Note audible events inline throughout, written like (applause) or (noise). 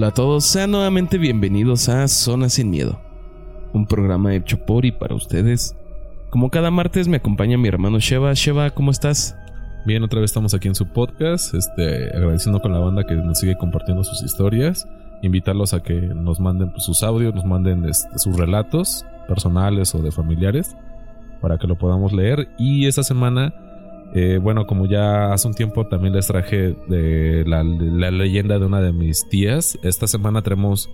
Hola a todos, sean nuevamente bienvenidos a Zona Sin Miedo, un programa hecho por y para ustedes. Como cada martes me acompaña mi hermano Sheva. Sheva, ¿cómo estás? Bien, otra vez estamos aquí en su podcast, este, agradeciendo con la banda que nos sigue compartiendo sus historias, invitarlos a que nos manden pues, sus audios, nos manden este, sus relatos personales o de familiares para que lo podamos leer. Y esta semana eh, bueno, como ya hace un tiempo también les traje la, leyenda de una de mis tías, esta semana tenemos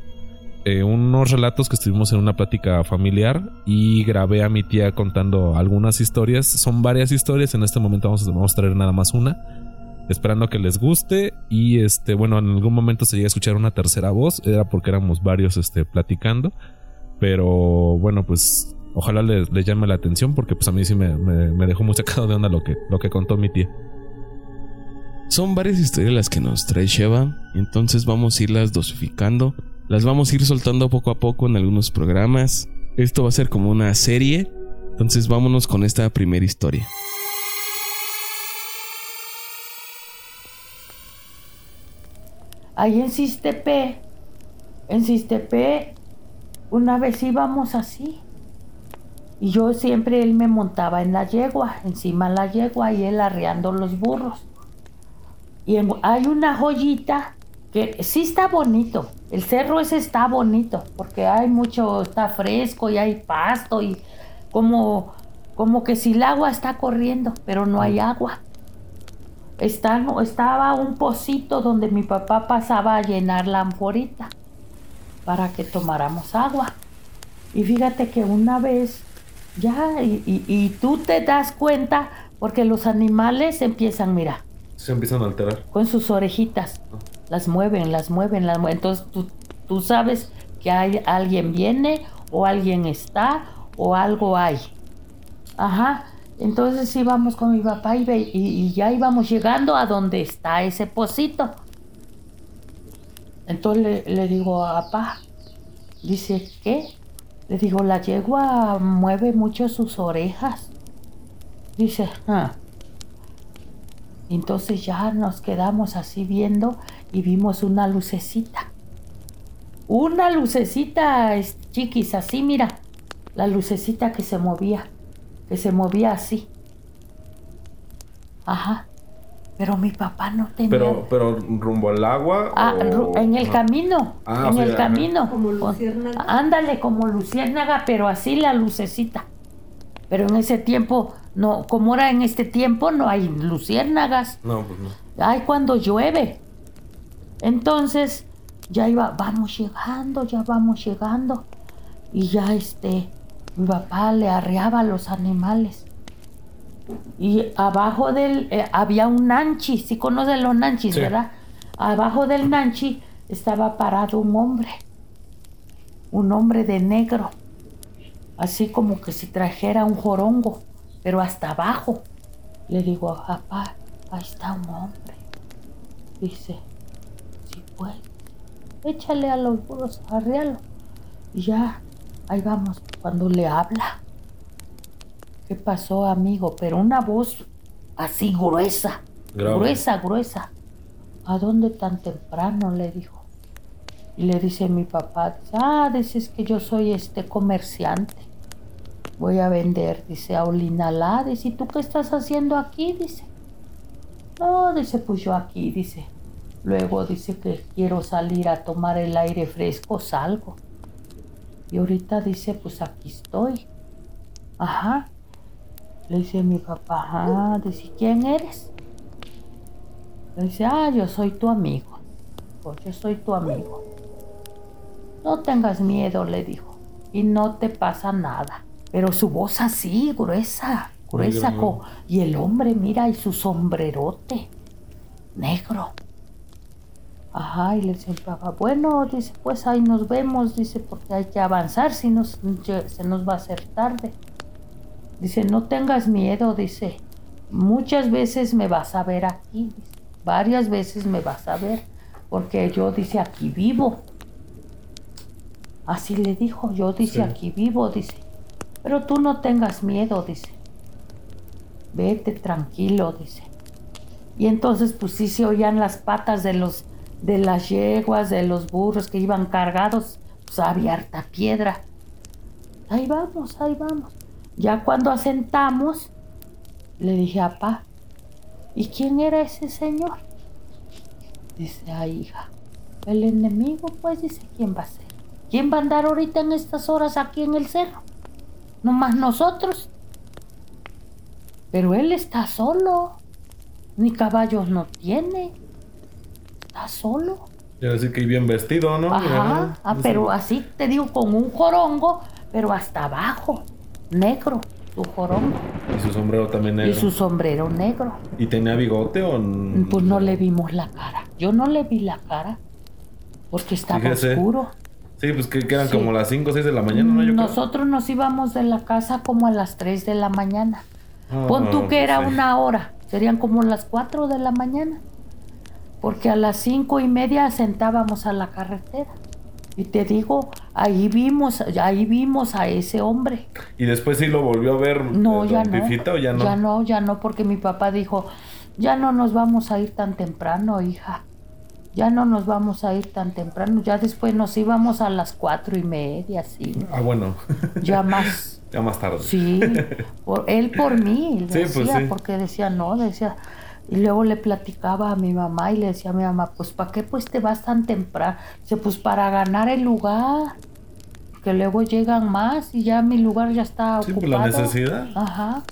eh, unos relatos que estuvimos en una plática familiar y grabé a mi tía contando algunas historias. Son varias historias, en este momento vamos a, vamos a traer nada más una. Esperando que les guste y este, bueno, en algún momento se llega a escuchar una tercera voz, era porque éramos varios este, platicando. Pero bueno, pues ojalá les, llame la atención porque pues a mí sí me, dejó muy sacado de onda lo que, lo que contó mi tía. Son varias historias las que nos trae Sheva, entonces vamos a irlas dosificando, las vamos a ir soltando poco a poco en algunos programas. Esto va a ser como una serie, entonces vámonos con esta primera historia. Ahí en Sistepe, en Sistepe, una vez íbamos así, y yo siempre él me montaba en la yegua, encima de la yegua y él arreando los burros. Y hay una joyita que sí está bonito. El cerro ese está bonito porque hay mucho, está fresco y hay pasto y como, como que si el agua está corriendo, pero no hay agua. Está, estaba un pocito donde mi papá pasaba a llenar la anforita para que tomáramos agua. Y fíjate que una vez ya, y, tú te das cuenta porque los animales empiezan, mira. Se empiezan a alterar. Con sus orejitas. Ah. Las mueven, las mueven, las mueven. Entonces tú, tú sabes que hay, alguien viene o alguien está o algo hay. Ajá. Entonces íbamos con mi papá y, y, ya íbamos llegando a donde está ese pocito. Entonces le, le digo a papá, dice, ¿qué? Le digo, la yegua mueve mucho sus orejas. Dice, ah. Entonces ya nos quedamos así viendo y vimos una lucecita. Una lucecita, chiquis, así, mira. La lucecita que se movía, que se movía así. Ajá. Pero mi papá no tenía. Pero, pero rumbo al agua. Ah, en el camino. Ah, en el camino. Como luciérnaga. Ándale, como luciérnaga, pero así la lucecita. Pero en ese tiempo, no, como era en este tiempo, no hay luciérnagas. No, pues no. Hay cuando llueve. Entonces, ya iba, vamos llegando, ya vamos llegando. Y ya este, mi papá le arreaba a los animales. Y abajo del, eh, había un nanchi, si conocen los nanchis, ¿verdad? Abajo del nanchi estaba parado un hombre, un hombre de negro, así como que si trajera un jorongo, pero hasta abajo. Le digo, papá, ahí está un hombre. Dice, si puede, échale a los burros, arrealo. Y ya, ahí vamos, cuando le habla ¿Qué pasó, amigo? Pero una voz así gruesa, gruesa, gruesa. ¿A dónde tan temprano? le dijo. Y le dice mi papá, ah, dices que yo soy este comerciante. Voy a vender, dice, a Olinalá. Dice, ¿y tú qué estás haciendo aquí? Dice. No, dice, pues yo aquí, dice. Luego dice que quiero salir a tomar el aire fresco, salgo. Y ahorita dice, pues aquí estoy. Ajá. Le dice mi papá, ah, dice, ¿quién eres? Le dice, ah, yo soy tu amigo. Pues yo soy tu amigo. No tengas miedo, le dijo. Y no te pasa nada. Pero su voz así, gruesa, gruesa. y el hombre, mira, y su sombrerote, negro. Ajá, y le dice papá, bueno, dice, pues ahí nos vemos, dice, porque hay que avanzar, si no se nos va a hacer tarde. Dice, no tengas miedo, dice, muchas veces me vas a ver aquí, varias veces me vas a ver, porque yo, dice, aquí vivo. Así le dijo, yo, dice, aquí vivo, dice, pero tú no tengas miedo, dice, vete tranquilo, dice. Y entonces, pues sí se oían las patas de los, de las yeguas, de los burros que iban cargados, pues había harta piedra. Ahí vamos, ahí vamos. Ya cuando asentamos, le dije a papá, ¿y quién era ese señor? Dice, ay hija, el enemigo, pues dice, ¿quién va a ser? ¿Quién va a andar ahorita en estas horas aquí en el cerro? No más nosotros. Pero él está solo. Ni caballos no tiene. Está solo. Ya decir que bien vestido, ¿no? Ajá, ah, pero así te digo, con un jorongo, pero hasta abajo, negro, su jorongo. Y su sombrero también negro. Y su sombrero negro. ¿Y tenía bigote o...? Pues no le vimos la cara. Yo no le vi la cara, porque estaba oscuro. Sí, pues que quedan como las 5 o 6 de la mañana, ¿no? Nosotros nos íbamos de la casa como a las 3 de la mañana. Pon tú que era una hora, serían como las 4 de la mañana. Porque a las cinco y media sentábamos a la carretera. Y te digo, ahí vimos, ahí vimos a ese hombre. ¿Y después sí lo volvió a ver? No, ya no. o ya no? Ya no, ya no, porque mi papá dijo, ya no nos vamos a ir tan temprano, hija ya no nos vamos a ir tan temprano, ya después nos íbamos a las cuatro y media, sí. Ah, bueno. Ya más. (laughs) ya más tarde. Sí, por, él por mí, pues decía, porque decía, no, decía, y luego le platicaba a mi mamá y le decía a mi mamá, pues ¿para qué pues te vas tan temprano? Dice, pues para ganar el lugar, que luego llegan más y ya mi lugar ya está sí, ocupado. Por la necesidad. Ajá.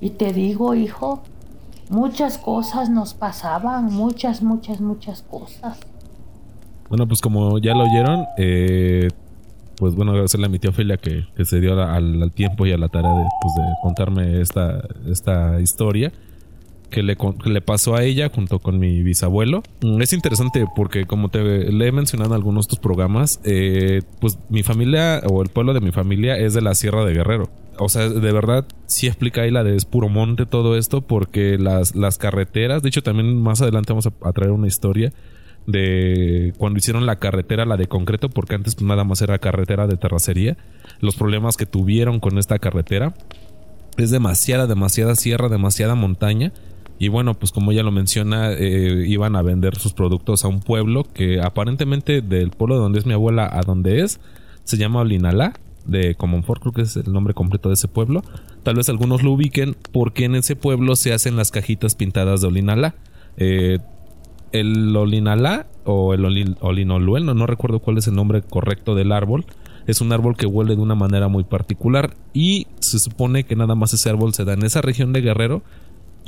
Y te digo, hijo, muchas cosas nos pasaban, muchas, muchas, muchas cosas. Bueno, pues como ya lo oyeron, eh, pues bueno, agradecerle a mi tía Ofelia que, se dio al, tiempo y a la tarea de, pues, de contarme esta, esta historia que le, le, pasó a ella junto con mi bisabuelo. Mm, es interesante porque como te le he mencionado en algunos de estos programas, eh, pues mi familia o el pueblo de mi familia es de la Sierra de Guerrero o sea, de verdad sí explica ahí la de es puro monte todo esto porque las, las carreteras, de hecho también más adelante vamos a, traer una historia de cuando hicieron la carretera, la de concreto, porque antes nada más era carretera de terracería, los problemas que tuvieron con esta carretera. Es demasiada, demasiada sierra, demasiada montaña. Y bueno, pues como ya lo menciona, eh, iban a vender sus productos a un pueblo que aparentemente del pueblo donde es mi abuela a donde es, se llama Olinalá de Comonfort, creo que es el nombre completo de ese pueblo. Tal vez algunos lo ubiquen porque en ese pueblo se hacen las cajitas pintadas de Olinala. Eh, el Olinala o el Olinoluel, no, no recuerdo cuál es el nombre correcto del árbol. Es un árbol que huele de una manera muy particular y se supone que nada más ese árbol se da en esa región de Guerrero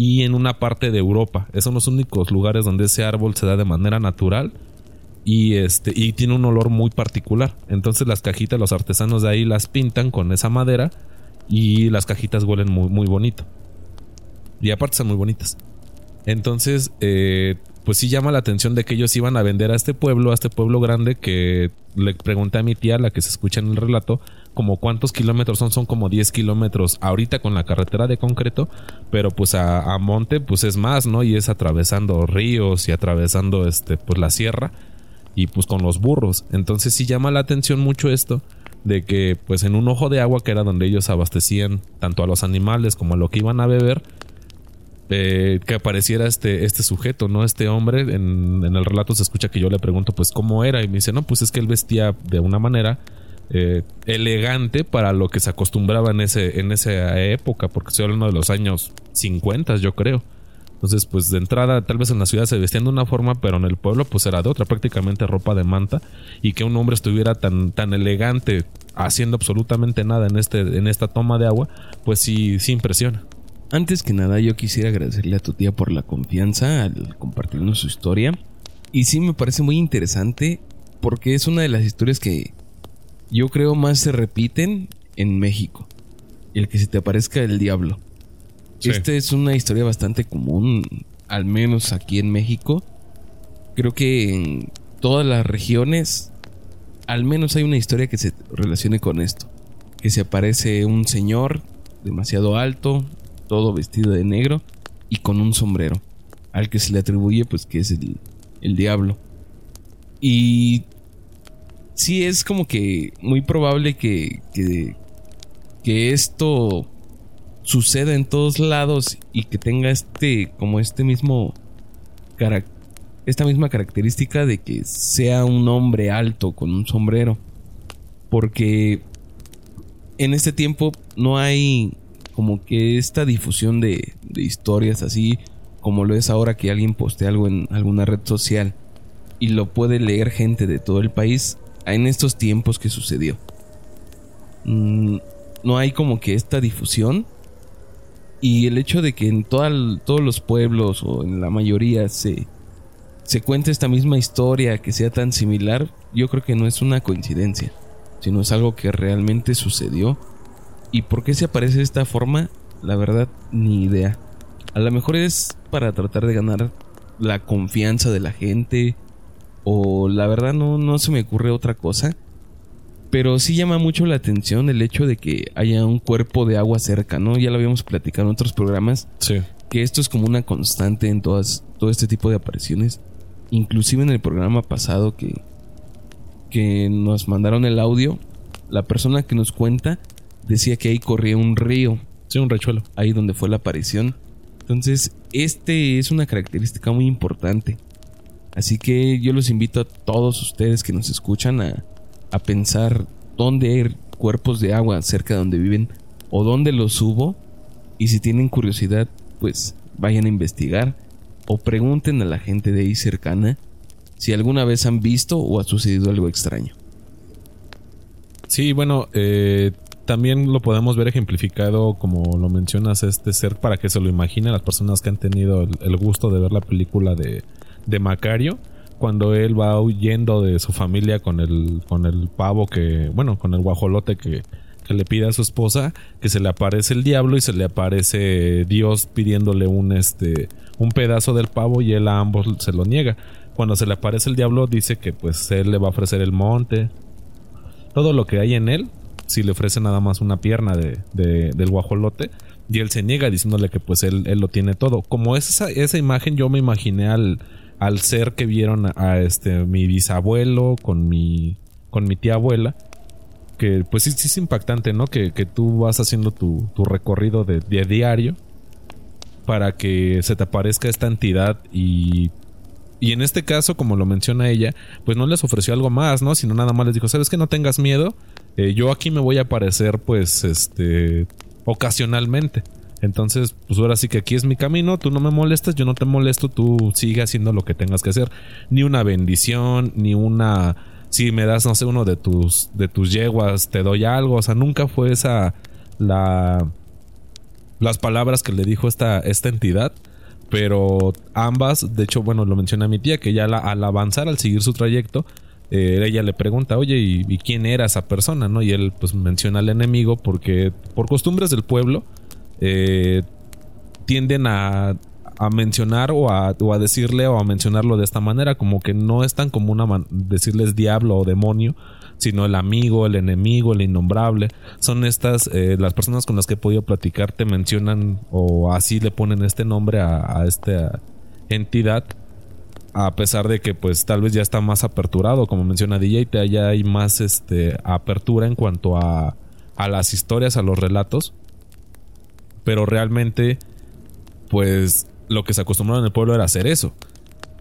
y en una parte de Europa. Esos son los únicos lugares donde ese árbol se da de manera natural y este y tiene un olor muy particular. Entonces las cajitas los artesanos de ahí las pintan con esa madera y las cajitas huelen muy muy bonito. Y aparte son muy bonitas. Entonces, eh, pues sí llama la atención de que ellos iban a vender a este pueblo, a este pueblo grande que le pregunté a mi tía, la que se escucha en el relato, como cuántos kilómetros son, son como 10 kilómetros ahorita con la carretera de concreto, pero pues a, monte pues es más, ¿no? Y es atravesando ríos y atravesando este pues la sierra y pues con los burros. Entonces sí llama la atención mucho esto de que pues en un ojo de agua que era donde ellos abastecían tanto a los animales como a lo que iban a beber, eh, que apareciera este, este sujeto, ¿no? Este hombre, en, el relato se escucha que yo le pregunto pues cómo era y me dice, no, pues es que él vestía de una manera eh, elegante para lo que se acostumbraba en, ese, en esa época, porque estoy hablando de los años 50 yo creo. Entonces, pues de entrada, tal vez en la ciudad se vestían de una forma, pero en el pueblo pues era de otra, prácticamente ropa de manta. Y que un hombre estuviera tan, tan elegante haciendo absolutamente nada en, este, en esta toma de agua, pues sí, sí impresiona. Antes que nada, yo quisiera agradecerle a tu tía por la confianza al compartirnos su historia. Y sí me parece muy interesante porque es una de las historias que yo creo más se repiten en México. El que se te aparezca el diablo. Esta es una historia bastante común, al menos aquí en México. Creo que en todas las regiones, al menos hay una historia que se relacione con esto. Que se aparece un señor demasiado alto, todo vestido de negro y con un sombrero, al que se le atribuye pues que es el, el diablo. Y sí es como que muy probable que, que, que esto suceda en todos lados y que tenga este, como este mismo esta misma característica de que sea un hombre alto con un sombrero. Porque en este tiempo no hay como que esta difusión de, de historias así como lo es ahora que alguien postea algo en alguna red social y lo puede leer gente de todo el país en estos tiempos que sucedió. Mm, no hay como que esta difusión y el hecho de que en todos los pueblos o en la mayoría se, se cuente esta misma historia que sea tan similar, yo creo que no es una coincidencia, sino es algo que realmente sucedió. ¿Y por qué se aparece de esta forma? La verdad, ni idea. A lo mejor es para tratar de ganar la confianza de la gente. O la verdad no, no se me ocurre otra cosa. Pero sí llama mucho la atención el hecho de que haya un cuerpo de agua cerca, ¿no? Ya lo habíamos platicado en otros programas. Sí. Que esto es como una constante en todas, todo este tipo de apariciones. Inclusive en el programa pasado que, que nos mandaron el audio, la persona que nos cuenta decía que ahí corría un río. Sí, un rechuelo. Ahí donde fue la aparición. Entonces, este es una característica muy importante. Así que yo los invito a todos ustedes que nos escuchan a, a pensar dónde hay cuerpos de agua cerca de donde viven o dónde los hubo. Y si tienen curiosidad, pues vayan a investigar o pregunten a la gente de ahí cercana si alguna vez han visto o ha sucedido algo extraño. Sí, bueno, eh, también lo podemos ver ejemplificado, como lo mencionas, este ser para que se lo imaginen las personas que han tenido el, gusto de ver la película de, de, Macario. Cuando él va huyendo de su familia con el, con el pavo que, bueno, con el guajolote que, que le pide a su esposa, que se le aparece el diablo y se le aparece Dios pidiéndole un, este, un pedazo del pavo y él a ambos se lo niega. Cuando se le aparece el diablo dice que pues él le va a ofrecer el monte, todo lo que hay en él si le ofrece nada más una pierna de, del guajolote. Y él se niega diciéndole que pues él, él lo tiene todo. Como es esa, esa imagen, yo me imaginé al, al ser que vieron a, este mi bisabuelo con mi, con mi tía abuela. Que pues sí, es impactante, ¿no? Que, que tú vas haciendo tu, tu recorrido de, de diario para que se te aparezca esta entidad y y en este caso, como lo menciona ella, pues no les ofreció algo más, ¿no? Sino nada más les dijo, ¿sabes que No tengas miedo. Eh, yo aquí me voy a aparecer, pues, este, ocasionalmente. Entonces, pues ahora sí que aquí es mi camino, tú no me molestas, yo no te molesto, tú sigue haciendo lo que tengas que hacer. Ni una bendición, ni una... Si me das, no sé, uno de tus, de tus yeguas, te doy algo. O sea, nunca fue esa la... Las palabras que le dijo esta, esta entidad pero ambas, de hecho, bueno, lo menciona mi tía, que ya al avanzar, al seguir su trayecto, eh, ella le pregunta, oye, ¿y, quién era esa persona? ¿no? Y él pues menciona al enemigo porque por costumbres del pueblo eh, tienden a, a mencionar o a, o a, decirle o a mencionarlo de esta manera, como que no es tan común decirles diablo o demonio, sino el amigo, el enemigo, el innombrable. Son estas, eh, las personas con las que he podido platicar te mencionan o así le ponen este nombre a, esta entidad. A pesar de que pues tal vez ya está más aperturado, como menciona DJ, ya hay más este, apertura en cuanto a, a las historias, a los relatos. Pero realmente, pues lo que se acostumbraba en el pueblo era hacer eso.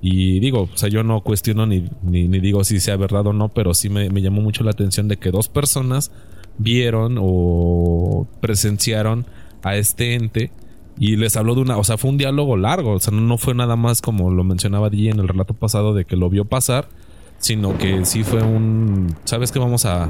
Y digo, o sea, yo no cuestiono ni, ni, digo si sea verdad o no, pero sí me, llamó mucho la atención de que dos personas vieron o presenciaron a este ente y les habló de una, o sea, fue un diálogo largo, o sea, no, fue nada más como lo mencionaba allí en el relato pasado de que lo vio pasar, sino que sí fue un, ¿sabes que vamos a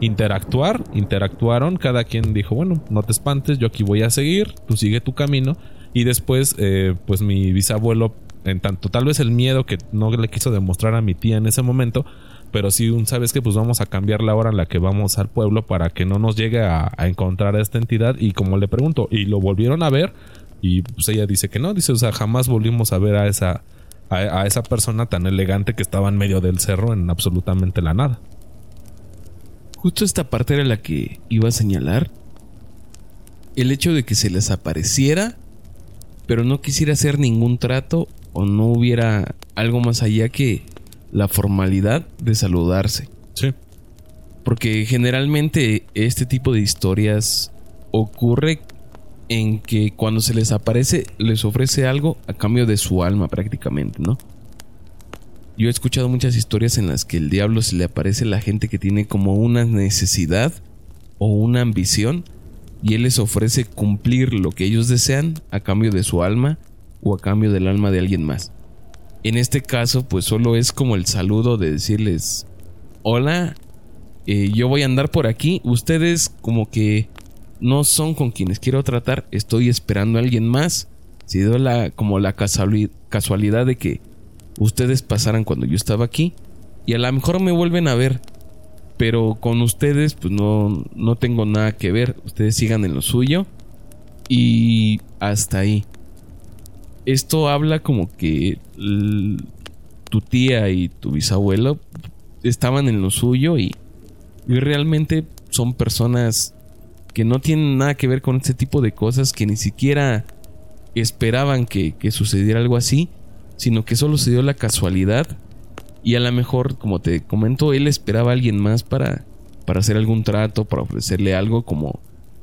interactuar? Interactuaron, cada quien dijo, bueno, no te espantes, yo aquí voy a seguir, tú sigue tu camino y después, eh, pues mi bisabuelo en tanto tal vez el miedo que no le quiso demostrar a mi tía en ese momento, pero sí un sabes que pues vamos a cambiar la hora en la que vamos al pueblo para que no nos llegue a, encontrar a esta entidad y como le pregunto y lo volvieron a ver y pues ella dice que no, dice o sea jamás volvimos a ver a esa a, esa persona tan elegante que estaba en medio del cerro en absolutamente la nada. Justo esta parte era la que iba a señalar. El hecho de que se les apareciera, pero no quisiera hacer ningún trato o no hubiera algo más allá que la formalidad de saludarse. Sí. Porque generalmente este tipo de historias ocurre en que cuando se les aparece les ofrece algo a cambio de su alma prácticamente, ¿no? Yo he escuchado muchas historias en las que el diablo se le aparece a la gente que tiene como una necesidad o una ambición y él les ofrece cumplir lo que ellos desean a cambio de su alma o a cambio del alma de alguien más. En este caso, pues solo es como el saludo de decirles, hola, eh, yo voy a andar por aquí, ustedes como que no son con quienes quiero tratar, estoy esperando a alguien más. Si dio la, como la casualidad de que ustedes pasaran cuando yo estaba aquí y a lo mejor me vuelven a ver, pero con ustedes pues no, no tengo nada que ver, ustedes sigan en lo suyo y hasta ahí esto habla como que tu tía y tu bisabuelo estaban en lo suyo y, realmente son personas que no tienen nada que ver con este tipo de cosas, que ni siquiera esperaban que, sucediera algo así, sino que solo se dio la casualidad y a lo mejor, como te comento, él esperaba a alguien más para, para hacer algún trato, para ofrecerle algo como,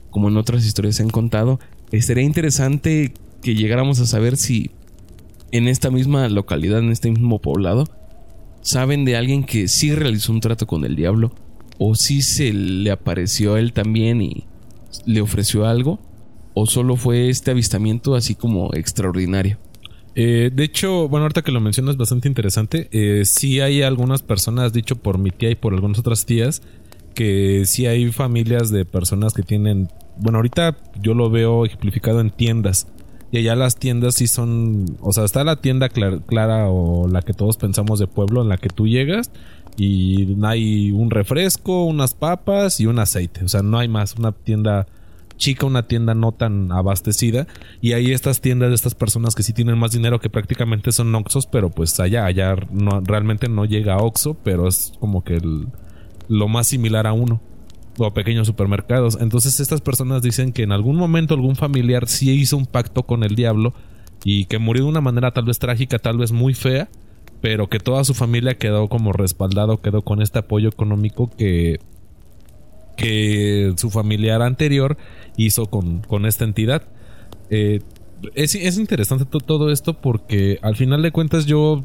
como en otras historias se han contado. Sería interesante que llegáramos a saber si en esta misma localidad, en este mismo poblado, saben de alguien que sí realizó un trato con el diablo o si se le apareció a él también y le ofreció algo o solo fue este avistamiento así como extraordinario. Eh, de hecho, bueno, ahorita que lo mencionas bastante interesante. Eh, sí hay algunas personas, dicho por mi tía y por algunas otras tías, que sí hay familias de personas que tienen. Bueno, ahorita yo lo veo ejemplificado en tiendas y allá las tiendas sí son, o sea, está la tienda clara, o la que todos pensamos de pueblo en la que tú llegas y hay un refresco, unas papas y un aceite. O sea, no hay más. Una tienda chica, una tienda no tan abastecida. Y hay estas tiendas de estas personas que sí tienen más dinero que prácticamente son Oxos, pero pues allá, allá realmente no llega a Oxo, pero es como que lo más similar a uno o pequeños supermercados. Entonces estas personas dicen que en algún momento algún familiar sí hizo un pacto con el diablo y que murió de una manera tal vez trágica, tal vez muy fea, pero que toda su familia quedó como respaldado, quedó con este apoyo económico que que su familiar anterior hizo con, con esta entidad. Eh, es, es, interesante todo esto porque al final de cuentas yo,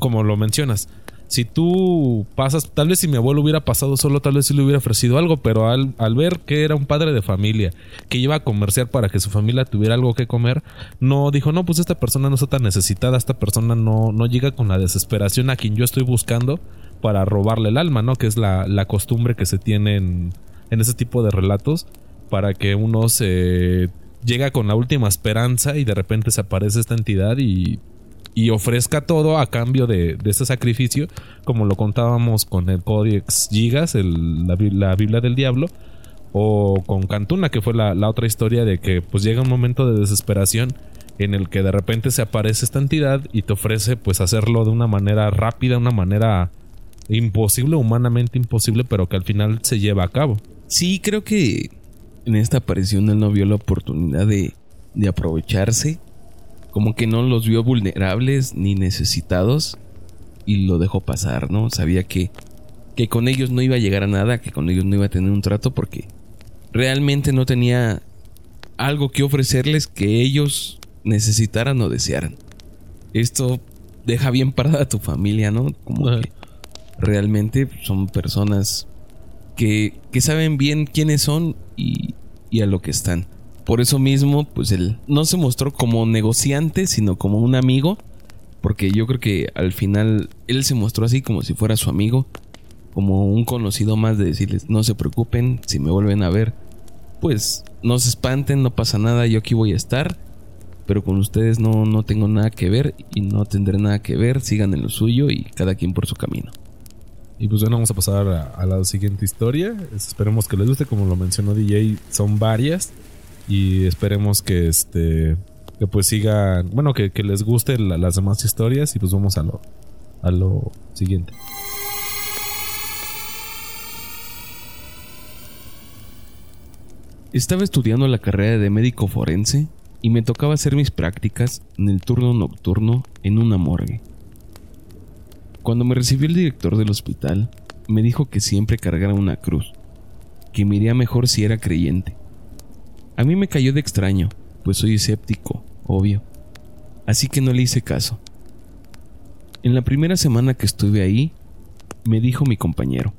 como lo mencionas, si tú pasas, tal vez si mi abuelo hubiera pasado solo, tal vez sí le hubiera ofrecido algo, pero al, ver que era un padre de familia, que iba a comerciar para que su familia tuviera algo que comer, no dijo, no, pues esta persona no está tan necesitada, esta persona no, no llega con la desesperación a quien yo estoy buscando para robarle el alma, ¿no? Que es la, la costumbre que se tiene en, en ese tipo de relatos, para que uno se llega con la última esperanza y de repente se aparece esta entidad y y ofrezca todo a cambio de, ese sacrificio, como lo contábamos con el Codex Gigas, la, Biblia del Diablo, o con Cantuna, que fue la, otra historia de que pues llega un momento de desesperación en el que de repente se aparece esta entidad y te ofrece pues hacerlo de una manera rápida, una manera imposible, humanamente imposible, pero que al final se lleva a cabo. Sí, creo que en esta aparición él no vio la oportunidad de, de aprovecharse como que no los vio vulnerables ni necesitados y lo dejó pasar, ¿no? Sabía que, que con ellos no iba a llegar a nada, que con ellos no iba a tener un trato porque realmente no tenía algo que ofrecerles que ellos necesitaran o desearan. Esto deja bien parada a tu familia, ¿no? Como que realmente son personas que, que saben bien quiénes son y, y a lo que están. Por eso mismo, pues él no se mostró como negociante, sino como un amigo. Porque yo creo que al final él se mostró así como si fuera su amigo. Como un conocido más de decirles, no se preocupen, si me vuelven a ver, pues no se espanten, no pasa nada, yo aquí voy a estar. Pero con ustedes no, no tengo nada que ver y no tendré nada que ver, sigan en lo suyo y cada quien por su camino. Y pues bueno, vamos a pasar a, a la siguiente historia. Esperemos que les guste, como lo mencionó DJ, son varias y esperemos que este que pues sigan, bueno, que, les gusten las demás historias y pues vamos a lo, a lo siguiente. Estaba estudiando la carrera de médico forense y me tocaba hacer mis prácticas en el turno nocturno en una morgue. Cuando me recibió el director del hospital, me dijo que siempre cargara una cruz, que me iría mejor si era creyente, a mí me cayó de extraño, pues soy escéptico, obvio. Así que no le hice caso. En la primera semana que estuve ahí, me dijo mi compañero,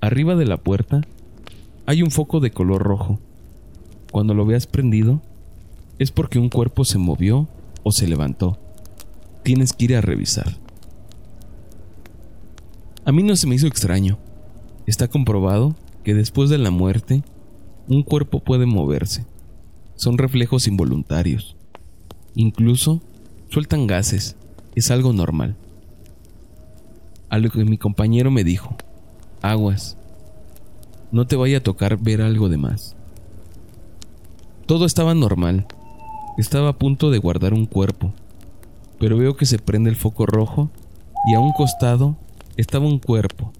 arriba de la puerta hay un foco de color rojo. Cuando lo veas prendido, es porque un cuerpo se movió o se levantó. Tienes que ir a revisar. A mí no se me hizo extraño. Está comprobado que después de la muerte, un cuerpo puede moverse. Son reflejos involuntarios. Incluso sueltan gases. Es algo normal. A lo que mi compañero me dijo, aguas, no te vaya a tocar ver algo de más. Todo estaba normal. Estaba a punto de guardar un cuerpo, pero veo que se prende el foco rojo y a un costado estaba un cuerpo.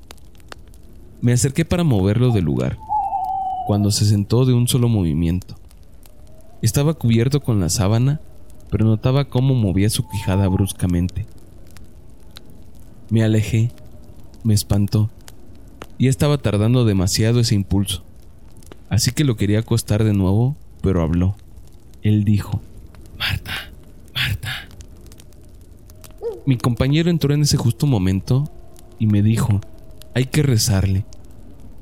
Me acerqué para moverlo del lugar, cuando se sentó de un solo movimiento. Estaba cubierto con la sábana, pero notaba cómo movía su quijada bruscamente. Me alejé, me espantó y estaba tardando demasiado ese impulso. Así que lo quería acostar de nuevo, pero habló. Él dijo, Marta, Marta. Mi compañero entró en ese justo momento y me dijo, hay que rezarle.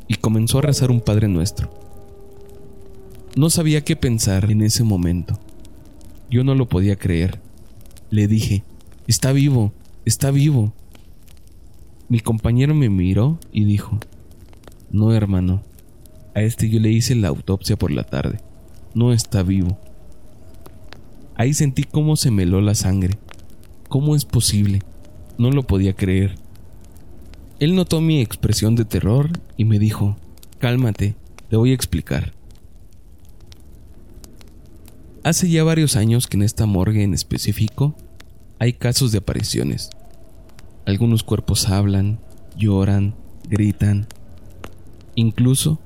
Y comenzó a rezar un Padre Nuestro. No sabía qué pensar en ese momento. Yo no lo podía creer. Le dije, está vivo, está vivo. Mi compañero me miró y dijo, no hermano, a este yo le hice la autopsia por la tarde, no está vivo. Ahí sentí cómo se meló la sangre. ¿Cómo es posible? No lo podía creer. Él notó mi expresión de terror y me dijo, cálmate, te voy a explicar. Hace ya varios años que en esta morgue en específico hay casos de apariciones. Algunos cuerpos hablan, lloran, gritan. Incluso,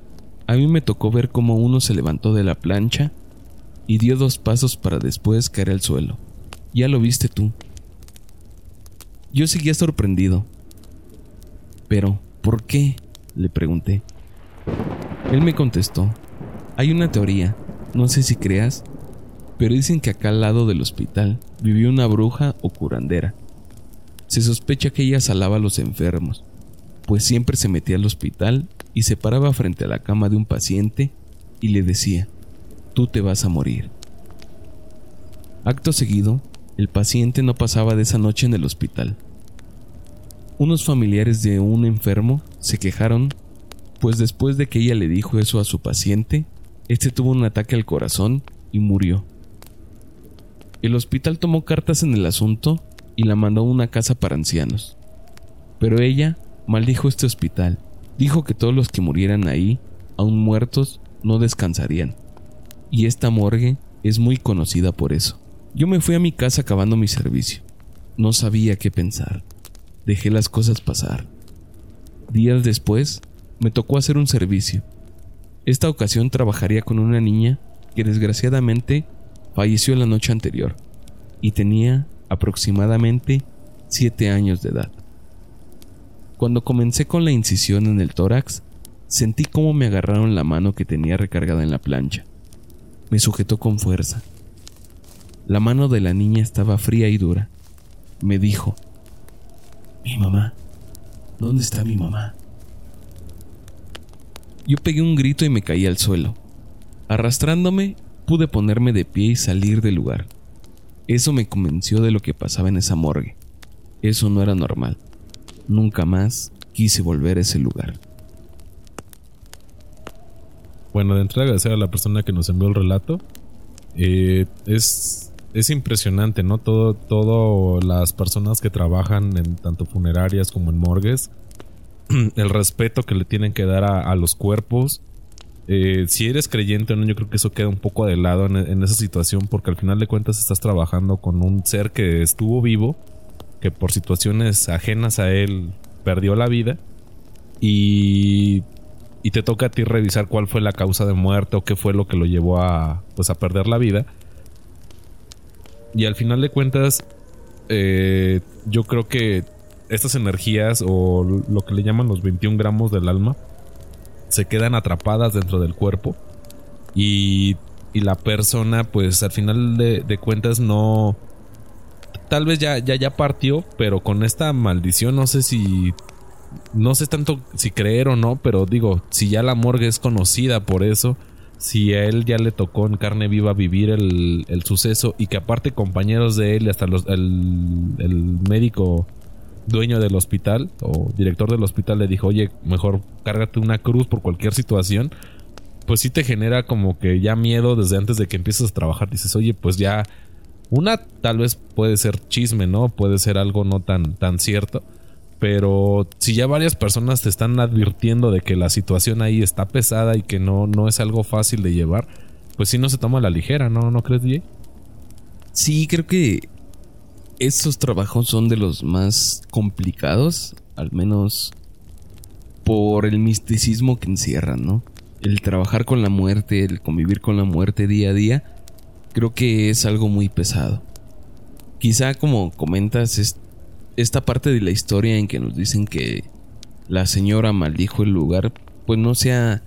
a mí me tocó ver cómo uno se levantó de la plancha y dio dos pasos para después caer al suelo. Ya lo viste tú. Yo seguía sorprendido. Pero, ¿por qué? le pregunté. Él me contestó, hay una teoría, no sé si creas, pero dicen que acá al lado del hospital vivió una bruja o curandera se sospecha que ella salaba a los enfermos, pues siempre se metía al hospital y se paraba frente a la cama de un paciente y le decía, tú te vas a morir. Acto seguido, el paciente no pasaba de esa noche en el hospital. Unos familiares de un enfermo se quejaron, pues después de que ella le dijo eso a su paciente, este tuvo un ataque al corazón y murió. El hospital tomó cartas en el asunto y la mandó a una casa para ancianos. Pero ella maldijo este hospital. Dijo que todos los que murieran ahí, aún muertos, no descansarían. Y esta morgue es muy conocida por eso. Yo me fui a mi casa acabando mi servicio. No sabía qué pensar. Dejé las cosas pasar. Días después, me tocó hacer un servicio. Esta ocasión trabajaría con una niña que desgraciadamente falleció la noche anterior y tenía aproximadamente 7 años de edad. Cuando comencé con la incisión en el tórax, sentí cómo me agarraron la mano que tenía recargada en la plancha. Me sujetó con fuerza. La mano de la niña estaba fría y dura. Me dijo, Mi mamá, ¿dónde está mi mamá? Yo pegué un grito y me caí al suelo. Arrastrándome, pude ponerme de pie y salir del lugar. Eso me convenció de lo que pasaba en esa morgue. Eso no era normal. Nunca más quise volver a ese lugar. Bueno, de entrada agradecer a la persona que nos envió el relato. Eh, es, es impresionante, ¿no? Todo, todo las personas que trabajan en tanto funerarias como en morgues, (clears throat) el respeto que le tienen que dar a los cuerpos, eh, si eres creyente o no, yo creo que eso queda un poco de lado en, esa situación porque al final de cuentas estás trabajando con un ser que estuvo vivo, que por situaciones ajenas a él perdió la vida y, y te toca a ti revisar cuál fue la causa de muerte o qué fue lo que lo llevó a, pues, a perder la vida. Y al final de cuentas, eh, yo creo que estas energías o lo que le llaman los 21 gramos del alma, se quedan atrapadas dentro del cuerpo y, y la persona pues al final de, cuentas no tal vez ya, ya, ya partió, pero con esta maldición no sé si no sé tanto si creer o no, pero digo, si ya la morgue es conocida por eso, si a él ya le tocó en carne viva vivir el, el suceso y que aparte compañeros de él hasta los, el, el médico dueño del hospital o director del hospital le dijo, oye, mejor cárgate una cruz por cualquier situación, pues sí te genera como que ya miedo desde antes de que empieces a trabajar. Dices, oye, pues ya una tal vez puede ser chisme, ¿no? Puede ser algo no tan, tan cierto. Pero si ya varias personas te están advirtiendo de que la situación ahí está pesada y que no, no es algo fácil de llevar, pues sí no se toma la ligera, ¿no? ¿No crees, DJ? Sí, creo que estos trabajos son de los más complicados, al menos por el misticismo que encierran, ¿no? El trabajar con la muerte, el convivir con la muerte día a día, creo que es algo muy pesado. Quizá como comentas, es esta parte de la historia en que nos dicen que la señora maldijo el lugar, pues no sea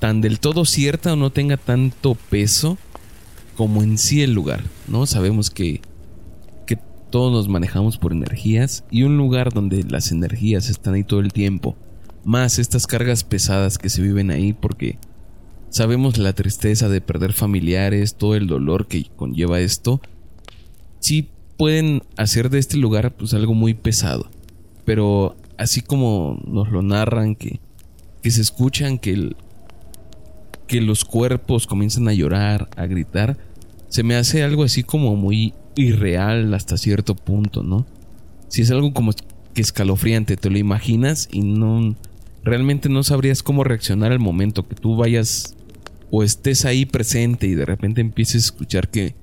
tan del todo cierta o no tenga tanto peso como en sí el lugar, ¿no? Sabemos que todos nos manejamos por energías y un lugar donde las energías están ahí todo el tiempo, más estas cargas pesadas que se viven ahí porque sabemos la tristeza de perder familiares, todo el dolor que conlleva esto, sí pueden hacer de este lugar pues algo muy pesado. Pero así como nos lo narran, que, que se escuchan que, que los cuerpos comienzan a llorar, a gritar, se me hace algo así como muy irreal hasta cierto punto, ¿no? Si es algo como que escalofriante, te lo imaginas y no realmente no sabrías cómo reaccionar al momento que tú vayas o estés ahí presente y de repente empieces a escuchar que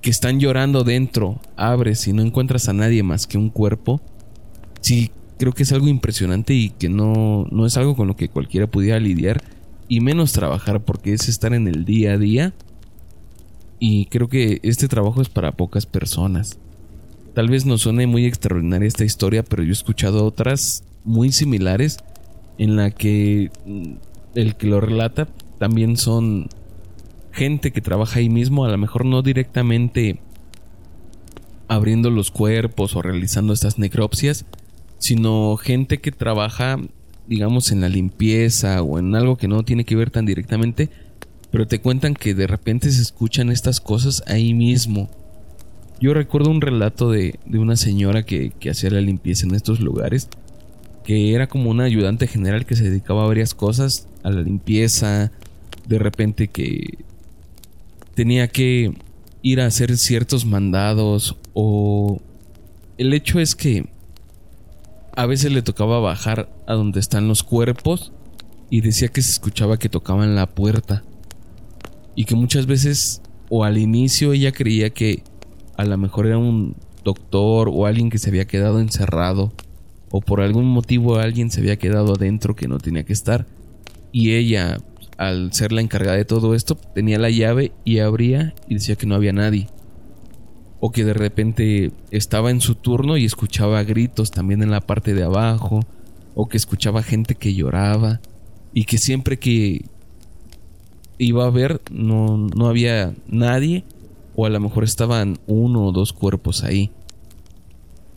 que están llorando dentro, abres y no encuentras a nadie más que un cuerpo, sí creo que es algo impresionante y que no, no es algo con lo que cualquiera pudiera lidiar y menos trabajar porque es estar en el día a día y creo que este trabajo es para pocas personas. Tal vez no suene muy extraordinaria esta historia, pero yo he escuchado otras muy similares en la que mm, el que lo relata también son gente que trabaja ahí mismo, a lo mejor no directamente abriendo los cuerpos o realizando estas necropsias, sino gente que trabaja, digamos, en la limpieza o en algo que no tiene que ver tan directamente, pero te cuentan que de repente se escuchan estas cosas ahí mismo. Yo recuerdo un relato de, de una señora que, que hacía la limpieza en estos lugares, que era como una ayudante general que se dedicaba a varias cosas, a la limpieza, de repente que tenía que ir a hacer ciertos mandados o el hecho es que a veces le tocaba bajar a donde están los cuerpos y decía que se escuchaba que tocaban la puerta y que muchas veces o al inicio ella creía que a lo mejor era un doctor o alguien que se había quedado encerrado o por algún motivo alguien se había quedado adentro que no tenía que estar y ella al ser la encargada de todo esto, tenía la llave y abría y decía que no había nadie. O que de repente estaba en su turno y escuchaba gritos también en la parte de abajo. O que escuchaba gente que lloraba. Y que siempre que iba a ver no, no había nadie. O a lo mejor estaban uno o dos cuerpos ahí.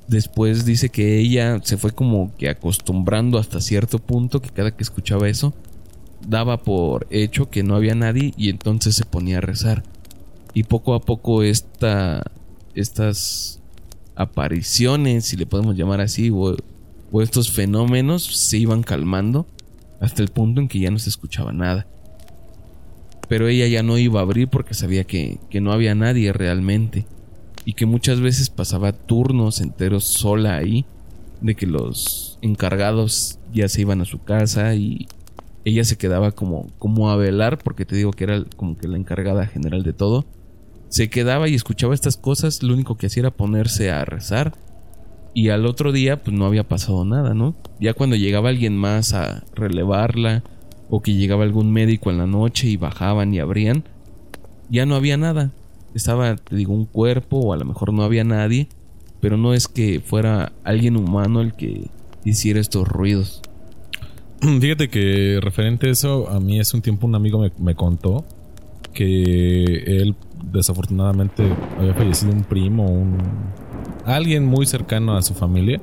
Después dice que ella se fue como que acostumbrando hasta cierto punto que cada que escuchaba eso daba por hecho que no había nadie y entonces se ponía a rezar. Y poco a poco esta, estas apariciones, si le podemos llamar así, o, estos fenómenos se iban calmando hasta el punto en que ya no se escuchaba nada. Pero ella ya no iba a abrir porque sabía que, que no había nadie realmente y que muchas veces pasaba turnos enteros sola ahí, de que los encargados ya se iban a su casa y ella se quedaba como, como a velar, porque te digo que era como que la encargada general de todo. Se quedaba y escuchaba estas cosas, lo único que hacía era ponerse a rezar. Y al otro día, pues no había pasado nada, ¿no? Ya cuando llegaba alguien más a relevarla, o que llegaba algún médico en la noche y bajaban y abrían, ya no había nada. Estaba, te digo, un cuerpo, o a lo mejor no había nadie, pero no es que fuera alguien humano el que hiciera estos ruidos. (clears throat) Fíjate que referente a eso, a mí hace un tiempo un amigo me, contó que él desafortunadamente había fallecido un primo, un alguien muy cercano a su familia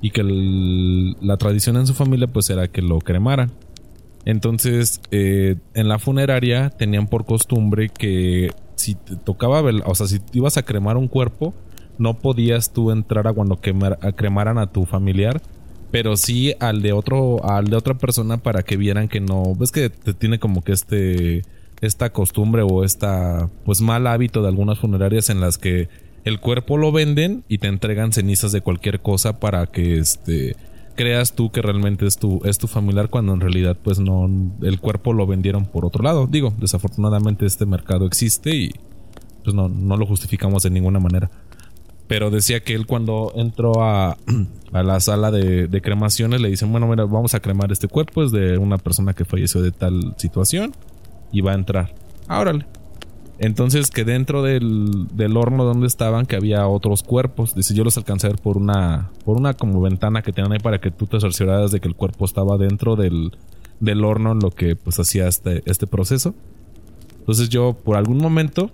y que la tradición en su familia pues era que lo cremaran. Entonces, eh, en la funeraria tenían por costumbre que si te tocaba, o sea, si ibas a cremar un cuerpo, no podías tú entrar a cuando cremaran a tu familiar, pero sí al de otro, al de otra persona para que vieran que no, ves que te tiene como que este, esta costumbre o esta, pues mal hábito de algunas funerarias en las que el cuerpo lo venden y te entregan cenizas de cualquier cosa para que este creas tú que realmente es tu, es tu familiar cuando en realidad pues no, el cuerpo lo vendieron por otro lado. Digo, desafortunadamente este mercado existe y pues no, no lo justificamos de ninguna manera. Pero decía que él cuando entró a, (clears throat) a la sala de, cremaciones le dicen, bueno, mira, vamos a cremar este cuerpo, es de una persona que falleció de tal situación y va a entrar. Árale. Entonces que dentro del, del, horno donde estaban que había otros cuerpos. Dice, yo los alcancé a ver por una, por una como ventana que tenían ahí para que tú te cercioraras de que el cuerpo estaba dentro del, del horno en lo que pues hacía este, este proceso. Entonces yo por algún momento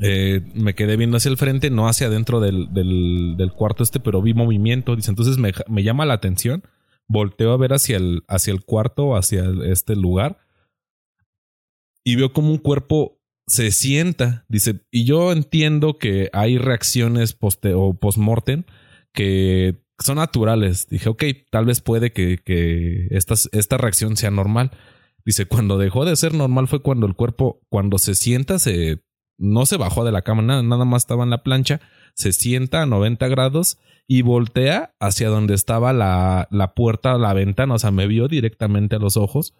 eh, me quedé viendo hacia el frente, no hacia adentro del, del, cuarto este, pero vi movimiento. Dice, entonces me, me llama la atención. Volteo a ver hacia el, hacia el cuarto, hacia este lugar. Y veo como un cuerpo se sienta, dice, y yo entiendo que hay reacciones poste o post-mortem que son naturales. Dije, ok, tal vez puede que, que esta, esta reacción sea normal. Dice, cuando dejó de ser normal fue cuando el cuerpo, cuando se sienta, se, no se bajó de la cama, nada, nada más estaba en la plancha, se sienta a 90 grados y voltea hacia donde estaba la, la puerta, la ventana, o sea, me vio directamente a los ojos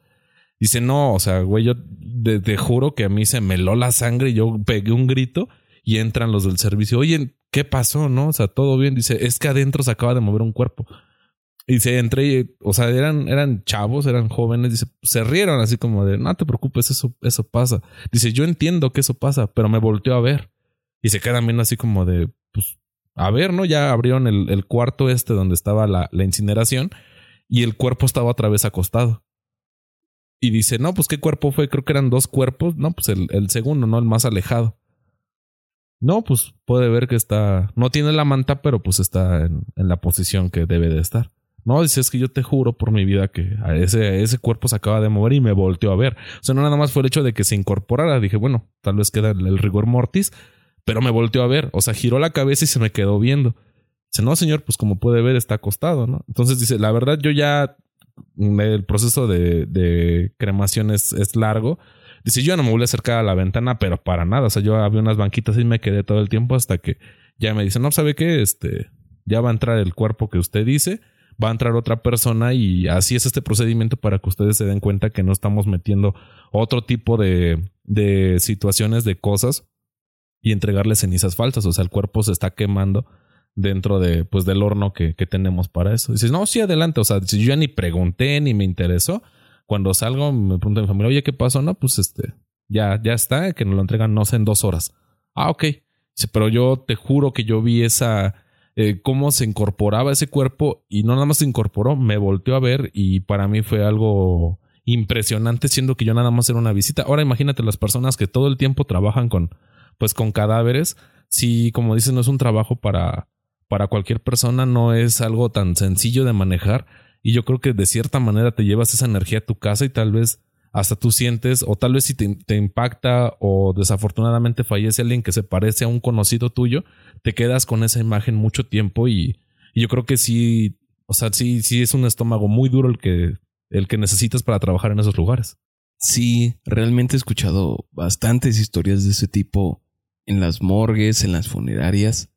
Dice, no, o sea, güey, yo te, juro que a mí se me heló la sangre y yo pegué un grito y entran los del servicio. Oye, ¿qué pasó? No, o sea, todo bien. Dice, es que adentro se acaba de mover un cuerpo. Y se entré, o sea, eran, eran chavos, eran jóvenes. Dice, se rieron así como de, no te preocupes, eso, eso pasa. Dice, yo entiendo que eso pasa, pero me volteó a ver. Y se quedan viendo así como de, pues, a ver, ¿no? Ya abrieron el, cuarto este donde estaba la incineración y el cuerpo estaba otra vez acostado y dice, no, pues qué cuerpo fue, creo que eran dos cuerpos, no, pues el, el segundo, ¿no? El más alejado. No, pues puede ver que está, no tiene la manta, pero pues está en, en, la posición que debe de estar. No, dice, es que yo te juro por mi vida que ese, ese cuerpo se acaba de mover y me volteó a ver. O sea, no nada más fue el hecho de que se incorporara. Dije, bueno, tal vez queda el, el rigor mortis, pero me volteó a ver. O sea, giró la cabeza y se me quedó viendo. Dice, no, señor, pues como puede ver, está acostado, ¿no? Entonces dice, la verdad, yo ya el proceso de, cremación es, es, largo. Dice, yo no me voy a acercar a la ventana, pero para nada. O sea, yo había unas banquitas y me quedé todo el tiempo hasta que ya me dice, no, ¿sabe qué? Este, ya va a entrar el cuerpo que usted dice, va a entrar otra persona y así es este procedimiento para que ustedes se den cuenta que no estamos metiendo otro tipo de, de situaciones, de cosas y entregarle cenizas falsas. O sea, el cuerpo se está quemando dentro de, pues, del horno que, que tenemos para eso. Dices, no, sí, adelante. O sea, si yo ya ni pregunté ni me interesó, cuando salgo me pregunto a mi familia, oye, ¿qué pasó? No, pues este, ya, ya está, que nos lo entregan, no sé, en dos horas. Ah, ok. Dice, pero yo te juro que yo vi esa, eh, cómo se incorporaba ese cuerpo y no nada más se incorporó, me volteó a ver y para mí fue algo impresionante siendo que yo nada más era una visita. Ahora imagínate las personas que todo el tiempo trabajan con, pues con cadáveres. Si, como dices, no es un trabajo para, para cualquier persona no es algo tan sencillo de manejar y yo creo que de cierta manera te llevas esa energía a tu casa y tal vez hasta tú sientes o tal vez si te, impacta o desafortunadamente fallece alguien que se parece a un conocido tuyo, te quedas con esa imagen mucho tiempo y, yo creo que sí, o sea, sí, sí es un estómago muy duro el que, el que necesitas para trabajar en esos lugares. Sí, realmente he escuchado bastantes historias de ese tipo en las morgues, en las funerarias.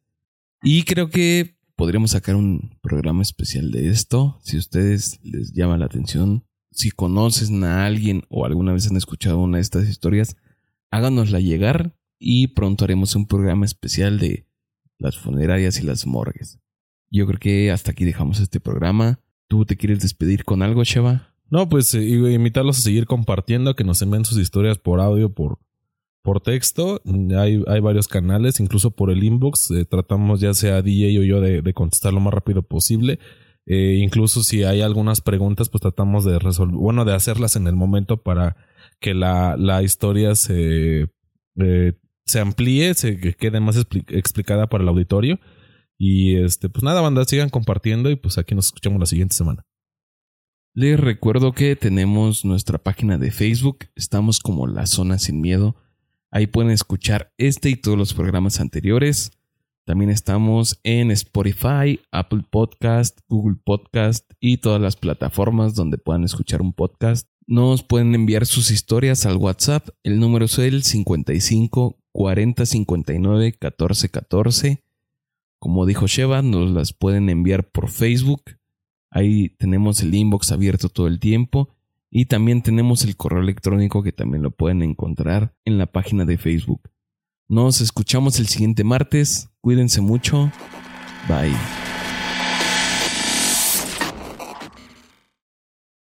Y creo que podríamos sacar un programa especial de esto. Si a ustedes les llama la atención, si conocen a alguien o alguna vez han escuchado una de estas historias, háganosla llegar y pronto haremos un programa especial de las funerarias y las morgues. Yo creo que hasta aquí dejamos este programa. ¿Tú te quieres despedir con algo, Sheva? No, pues eh, invitarlos a seguir compartiendo, que nos envíen sus historias por audio, por por texto. Hay, hay varios canales, incluso por el inbox. Eh, tratamos ya sea DJ o yo de, contestar lo más rápido posible. Eh, incluso si hay algunas preguntas, pues tratamos de resolver, bueno, de hacerlas en el momento para que la, la historia se, eh, se amplíe, se que quede más expli- explicada para el auditorio. Y este, pues nada, banda, sigan compartiendo y pues aquí nos escuchamos la siguiente semana. Les recuerdo que tenemos nuestra página de Facebook, estamos como La Zona Sin Miedo. Ahí pueden escuchar este y todos los programas anteriores. También estamos en Spotify, Apple Podcast, Google Podcast y todas las plataformas donde puedan escuchar un podcast. Nos pueden enviar sus historias al WhatsApp. El número es el 55 40 59 14 14. Como dijo Sheva, nos las pueden enviar por Facebook. Ahí tenemos el inbox abierto todo el tiempo. Y también tenemos el correo electrónico que también lo pueden encontrar en la página de Facebook. Nos escuchamos el siguiente martes. Cuídense mucho. Bye.